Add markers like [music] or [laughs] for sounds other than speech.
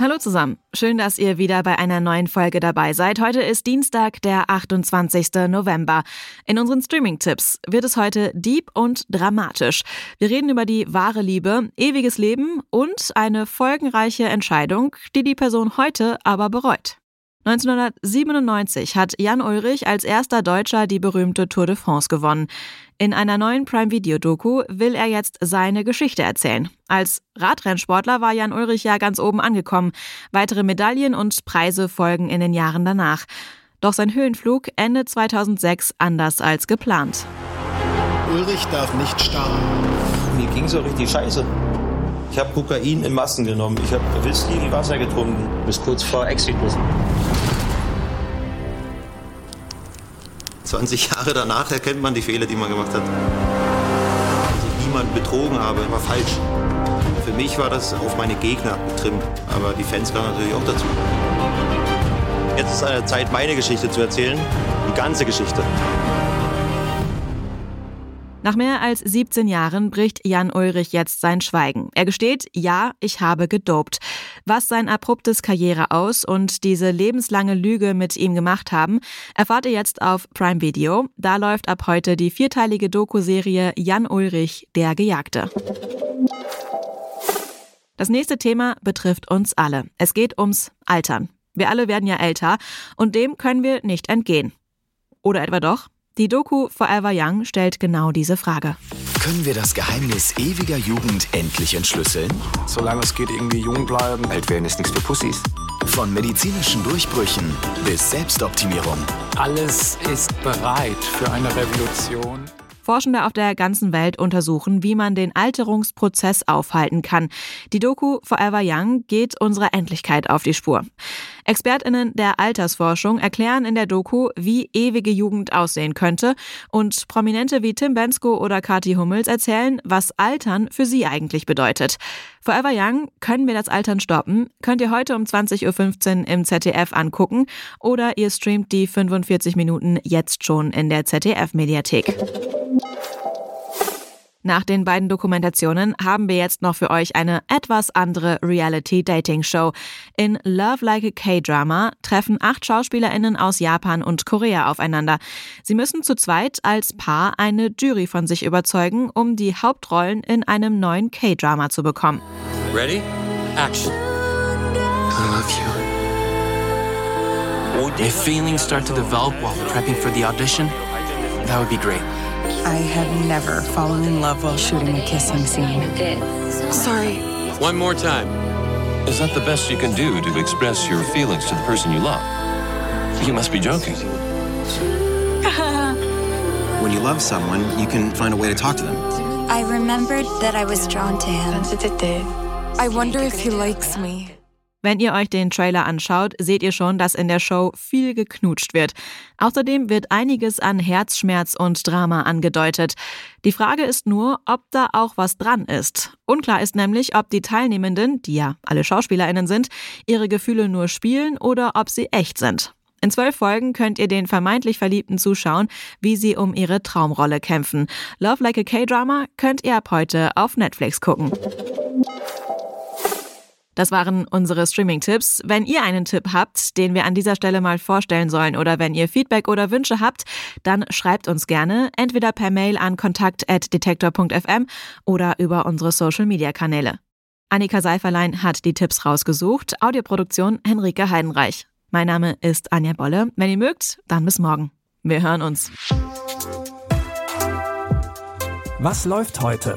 Hallo zusammen. Schön, dass ihr wieder bei einer neuen Folge dabei seid. Heute ist Dienstag, der 28. November. In unseren Streaming-Tipps wird es heute deep und dramatisch. Wir reden über die wahre Liebe, ewiges Leben und eine folgenreiche Entscheidung, die die Person heute aber bereut. 1997 hat Jan Ulrich als erster Deutscher die berühmte Tour de France gewonnen. In einer neuen Prime Video Doku will er jetzt seine Geschichte erzählen. Als Radrennsportler war Jan Ulrich ja ganz oben angekommen. Weitere Medaillen und Preise folgen in den Jahren danach. Doch sein Höhenflug endet 2006 anders als geplant. Ulrich darf nicht starten. Mir ging so richtig scheiße. Ich habe Kokain in Massen genommen. Ich habe Whisky wie Wasser getrunken. Bis kurz vor Exitus. 20 Jahre danach erkennt man die Fehler, die man gemacht hat. Dass ich niemanden betrogen habe, war falsch. Für mich war das auf meine Gegner getrimmt, aber die Fans gehören natürlich auch dazu. Jetzt ist eine Zeit, meine Geschichte zu erzählen, die ganze Geschichte. Nach mehr als 17 Jahren bricht Jan Ulrich jetzt sein Schweigen. Er gesteht, ja, ich habe gedopt. Was sein abruptes Karriere aus und diese lebenslange Lüge mit ihm gemacht haben, erfahrt ihr jetzt auf Prime Video. Da läuft ab heute die vierteilige Doku-Serie Jan Ulrich, der Gejagte. Das nächste Thema betrifft uns alle. Es geht ums Altern. Wir alle werden ja älter und dem können wir nicht entgehen. Oder etwa doch? Die Doku Forever Young stellt genau diese Frage. Können wir das Geheimnis ewiger Jugend endlich entschlüsseln? Solange es geht, irgendwie jung bleiben. Alt werden ist nichts für Pussys. Von medizinischen Durchbrüchen bis Selbstoptimierung. Alles ist bereit für eine Revolution. Forschende auf der ganzen Welt untersuchen, wie man den Alterungsprozess aufhalten kann. Die Doku Forever Young geht unserer Endlichkeit auf die Spur. Expertinnen der Altersforschung erklären in der Doku, wie ewige Jugend aussehen könnte und Prominente wie Tim Bensko oder Kathi Hummels erzählen, was Altern für sie eigentlich bedeutet. Forever Young, können wir das Altern stoppen? Könnt ihr heute um 20.15 Uhr im ZDF angucken oder ihr streamt die 45 Minuten jetzt schon in der ZDF-Mediathek. Nach den beiden Dokumentationen haben wir jetzt noch für euch eine etwas andere Reality-Dating-Show. In Love Like a K-Drama treffen acht SchauspielerInnen aus Japan und Korea aufeinander. Sie müssen zu zweit als Paar eine Jury von sich überzeugen, um die Hauptrollen in einem neuen K-Drama zu bekommen. Ready? Action. I love you. If feelings start to develop while prepping for the audition, that would be great. I have never fallen in love while shooting a kissing scene. Sorry. One more time. Is that the best you can do to express your feelings to the person you love? You must be joking. [laughs] When you love someone, you can find a way to talk to them. I remembered that I was drawn to him. [laughs] I wonder if he likes me. Wenn ihr euch den Trailer anschaut, seht ihr schon, dass in der Show viel geknutscht wird. Außerdem wird einiges an Herzschmerz und Drama angedeutet. Die Frage ist nur, ob da auch was dran ist. Unklar ist nämlich, ob die Teilnehmenden, die ja alle Schauspielerinnen sind, ihre Gefühle nur spielen oder ob sie echt sind. In zwölf Folgen könnt ihr den vermeintlich Verliebten zuschauen, wie sie um ihre Traumrolle kämpfen. Love Like a K-Drama könnt ihr ab heute auf Netflix gucken. Das waren unsere Streaming-Tipps. Wenn ihr einen Tipp habt, den wir an dieser Stelle mal vorstellen sollen oder wenn ihr Feedback oder Wünsche habt, dann schreibt uns gerne entweder per Mail an kontakt.detektor.fm oder über unsere Social-Media-Kanäle. Annika Seiferlein hat die Tipps rausgesucht. Audioproduktion Henrike Heidenreich. Mein Name ist Anja Bolle. Wenn ihr mögt, dann bis morgen. Wir hören uns. Was läuft heute?